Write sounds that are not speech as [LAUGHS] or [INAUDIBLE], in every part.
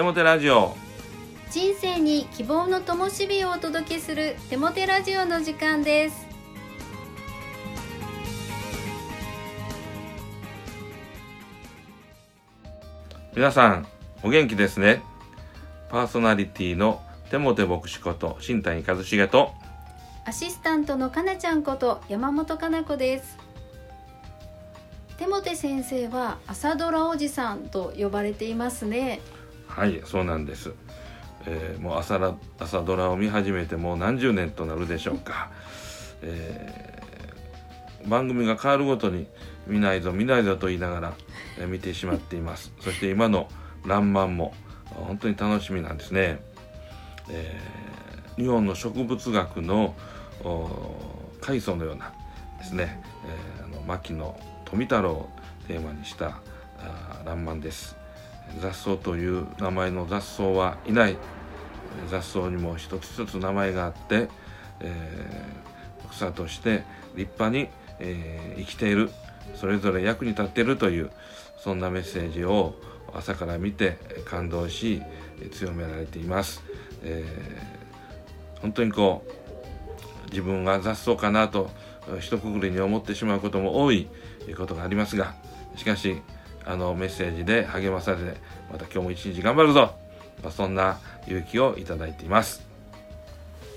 テモテラジオ。人生に希望の灯火をお届けするテモテラジオの時間です。皆さんお元気ですね？パーソナリティのテモテ牧師こと新谷一茂とアシスタントのかなちゃんこと山本かな子です。テモテ先生は朝ドラおじさんと呼ばれていますねはいそうなんです、えーもう朝朝ドラを見始めてもう何十年となるでしょうか、えー番組が変わるごとに見ないぞ見ないぞと言いながら、え見てしまっています。[LAUGHS] そして今の「らんまん」も本当に楽しみなんですね、えー日本の植物学のお開祖のようなですね、えーあの牧野富太郎をテーマにしたらんまんです。雑草という名前の雑草はいない雑草にも一つ一つ名前があって、えー草として立派に、えー生きているそれぞれ役に立っているというそんなメッセージを朝から見て感動し強められています、えー本当にこう自分が雑草かなと一括りに思ってしまうことも多いことがありますがしかしあのメッセージで励まされてまた今日も一日頑張るぞ。まあそんな勇気をいただいています。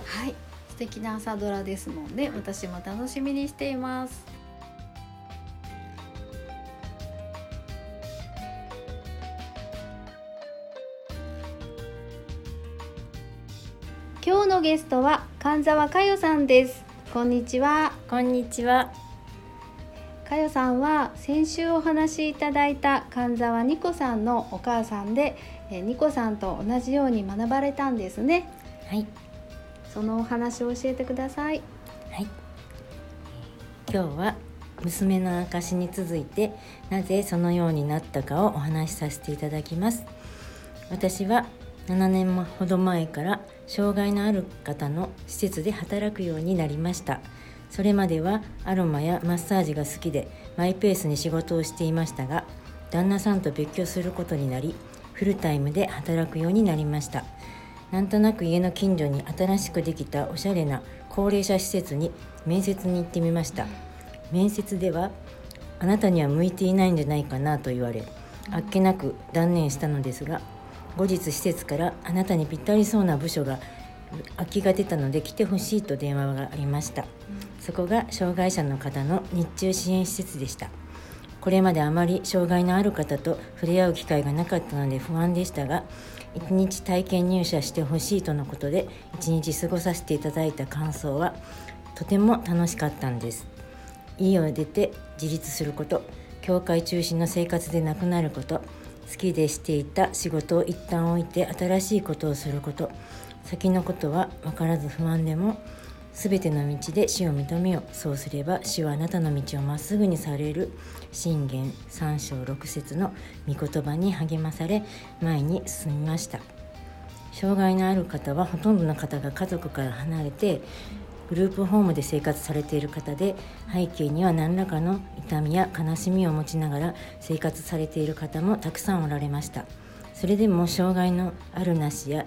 はい。素敵な朝ドラですので私も楽しみにしています。今日のゲストは神沢佳代さんです。こんにちは。こんにちは。佳代さんは先週お話しいただいた神沢ニコさんのお母さんでえーニコさんと同じように学ばれたんですねはい。そのお話を教えてくださいはい。今日は娘の証に続いてなぜそのようになったかをお話しさせていただきます。私は7年ほど前から障害のある方の施設で働くようになりました。それまではアロマやマッサージが好きでマイペースに仕事をしていましたが旦那さんと別居することになりフルタイムで働くようになりました。なんとなく家の近所に新しくできたおしゃれな高齢者施設に面接に行ってみました。面接ではあなたには向いていないんじゃないかなと言われあっけなく断念したのですが後日施設からあなたにぴったりそうな部署が空きが出たので来てほしいと電話がありました。そこが障害者の方の日中支援施設でした。これまであまり障害のある方と触れ合う機会がなかったので不安でしたが1日体験入社してほしいとのことで1日過ごさせていただいた感想はとても楽しかったんです。家を出て自立すること教会中心の生活でなくなること好きでしていた仕事を一旦置いて新しいことをすること先のことは分からず不安でも全ての道で死を認めよそうすれば死はあなたの道をまっすぐにされる。信玄三章六節の御言葉に励まされ前に進みました。障害のある方はほとんどの方が家族から離れてグループホームで生活されている方で背景には何らかの痛みや悲しみを持ちながら生活されている方もたくさんおられました。それでも障害のあるなしや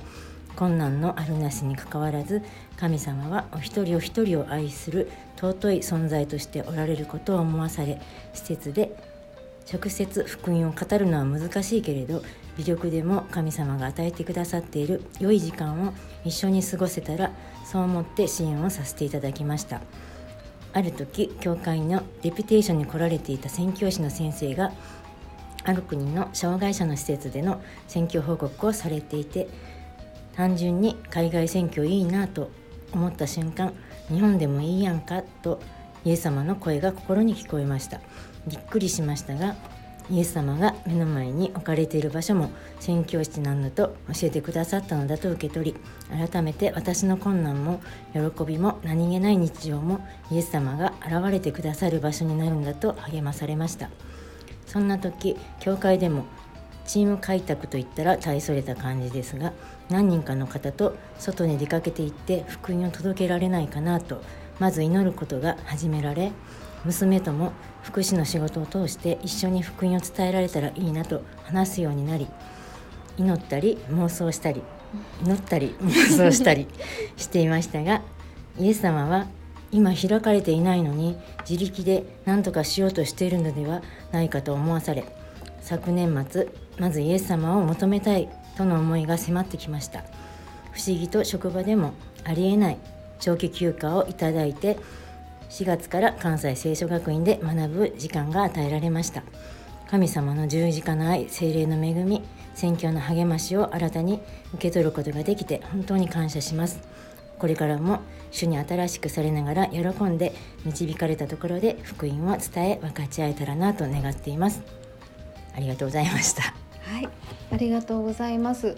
困難のあるなしにかかわらず神様はお一人お一人を愛する尊い存在としておられることを思わされ施設で直接福音を語るのは難しいけれど微力でも神様が与えてくださっている良い時間を一緒に過ごせたらそう思って支援をさせていただきましたある時教会のレピテーションに来られていた宣教師の先生がある国の障害者の施設での選挙報告をされていて単純に海外選挙いいなと思った瞬間日本でもいいやんかとイエス様の声が心に聞こえました。びっくりしましたがイエス様が目の前に置かれている場所も宣教師なんだと教えてくださったのだと受け取り改めて私の困難も喜びも何気ない日常もイエス様が現れてくださる場所になるんだと励まされました。そんな時教会でもチーム開拓といったら大それた感じですが何人かの方と外に出かけて行って福音を届けられないかなとまず祈ることが始められ娘とも福祉の仕事を通して一緒に福音を伝えられたらいいなと話すようになり祈ったり妄想したり祈ったり [LAUGHS] 妄想したりしていましたがイエス様は今開かれていないのに自力で何とかしようとしているのではないかと思わされ昨年末まずイエス様を求めたいとの思いが迫ってきました。不思議と職場でもありえない長期休暇をいただいて4月から関西聖書学院で学ぶ時間が与えられました。神様の十字架の愛精霊の恵み宣教の励ましを新たに受け取ることができて本当に感謝します。これからも主に新しくされながら喜んで導かれたところで福音を伝え分かち合えたらなと願っています。ありがとうございました。はい、ありがとうございます。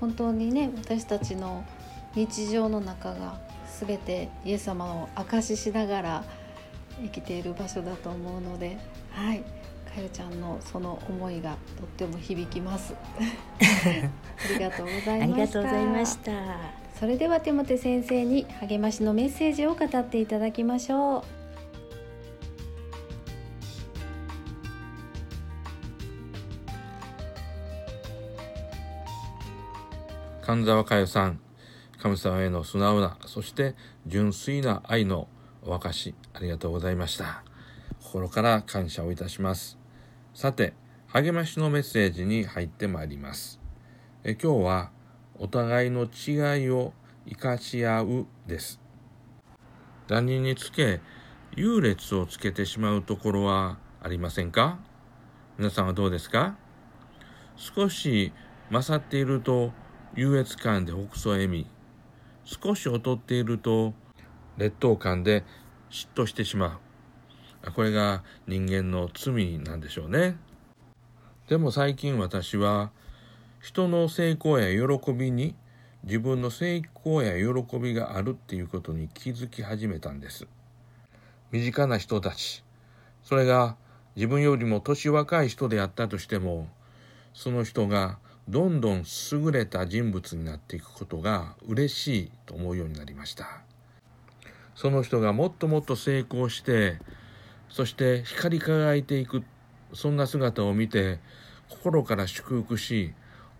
本当にね、私たちの日常の中がすべてイエス様を証ししながら生きている場所だと思うので、はい、かよちゃんのその思いがとっても響きます。[LAUGHS] ありがとうございました。ありがとうございましたそれではテモテ先生に励ましのメッセージを語っていただきましょう。神沢佳代さん神様への素直なそして純粋な愛のお証しありがとうございました。心から感謝をいたします。さて励ましのメッセージに入ってまいります。え今日はお互いの違いを生かし合うです。他人につけ優劣をつけてしまうところはありませんか？皆さんはどうですか？少し勝っていると優越感で北総笑み少し劣っていると劣等感で嫉妬してしまう。これが人間の罪なんでしょうね。でも最近私は人の成功や喜びに自分の成功や喜びがあるっていうことに気づき始めたんです。身近な人たち。それが自分よりも年若い人であったとしてもその人がどんどん優れた人物になっていくことが嬉しいと思うようになりました。その人がもっともっと成功してそして光り輝いていくそんな姿を見て心から祝福し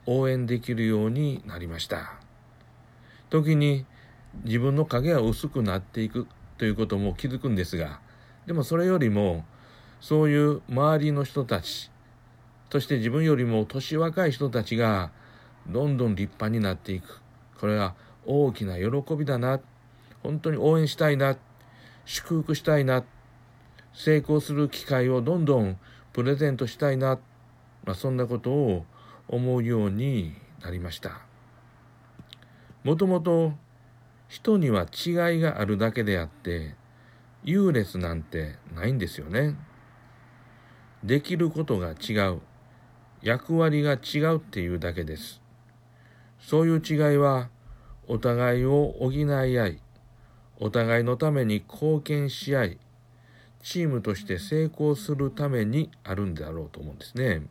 応援できるようになりました。時に自分の影が薄くなっていくということも気づくんですがでもそれよりもそういう周りの人たちそして自分よりも年若い人たちがどんどん立派になっていく。これは大きな喜びだな。本当に応援したいな。祝福したいな。成功する機会をどんどんプレゼントしたいな、まあ、そんなことを思うようになりました。もともと人には違いがあるだけであって優劣なんてないんですよね。できることが違う。役割が違うっていうだけですそういう違いはお互いを補い合いお互いのために貢献し合いチームとして成功するためにあるんだろうと思うんですね。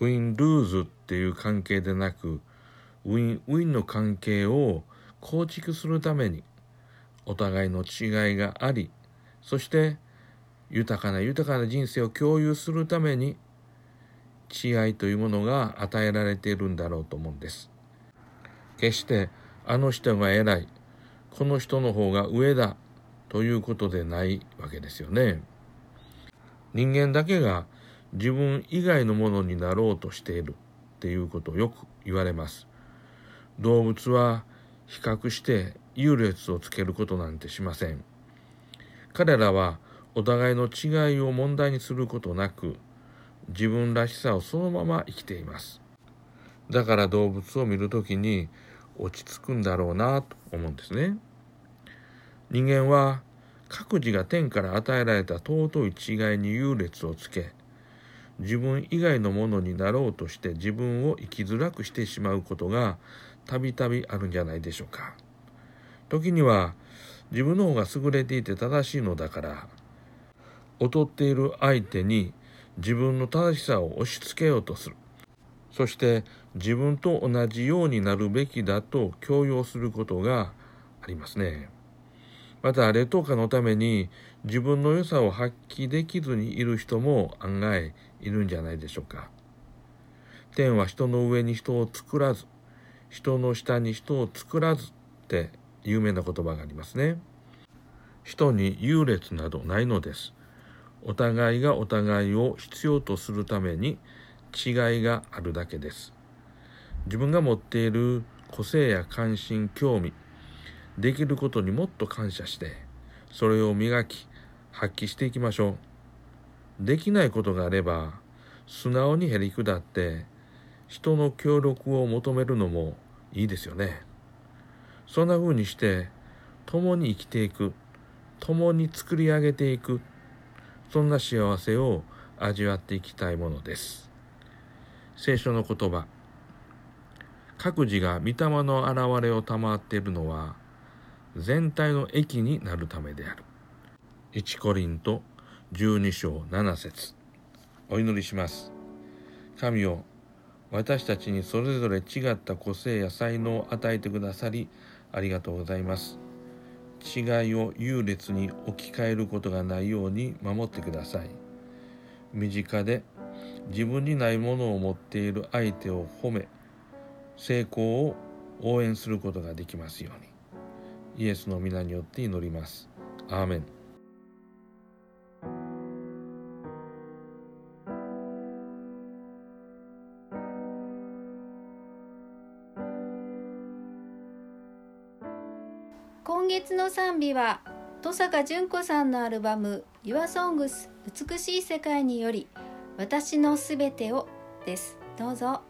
ウィン・ルーズっていう関係でなくウィン・ウィンの関係を構築するためにお互いの違いがありそして豊かな豊かな人生を共有するために違いというものが与えられているんだろうと思うんです。決してあの人が偉いこの人の方が上だということでないわけですよね。人間だけが自分以外のものになろうとしているっていうことをよく言われます。動物は比較して優劣をつけることなんてしません。彼らはお互いの違いを問題にすることなく自分らしさをそのまま生きています。だから動物を見るときに落ち着くんだろうなと思うんですね。人間は各自が天から与えられた尊い違いに優劣をつけ自分以外のものになろうとして自分を生きづらくしてしまうことがたびたびあるんじゃないでしょうか。時には自分の方が優れていて正しいのだから劣っている相手に自分の正しさを押し付けようとする。そして自分と同じようになるべきだと強要することがありますね。また劣等感のために自分の良さを発揮できずにいる人も案外いるんじゃないでしょうか。天は人の上に人を作らず人の下に人を作らずって有名な言葉がありますね人に優劣などないのですお互いがお互いを必要とするために違いがあるだけです。自分が持っている個性や関心興味できることにもっと感謝してそれを磨き発揮していきましょう。できないことがあれば素直にへりくだって人の協力を求めるのもいいですよね。そんな風にして共に生きていく共に作り上げていくそんな幸せを味わっていきたいものです。聖書の言葉。各自が御霊の現れを賜っているのは全体の益になるためである。1コリント12章7節。お祈りします。神よ私たちにそれぞれ違った個性や才能を与えてくださりありがとうございます。違いを優劣に置き換えることがないように守ってください。身近で自分にないものを持っている相手を褒め成功を応援することができますように。イエスの皆によって祈ります。アーメン。今月の賛美は登坂淳子さんのアルバム「YourSongs 美しい世界」により「私のすべてを」ですどうぞ。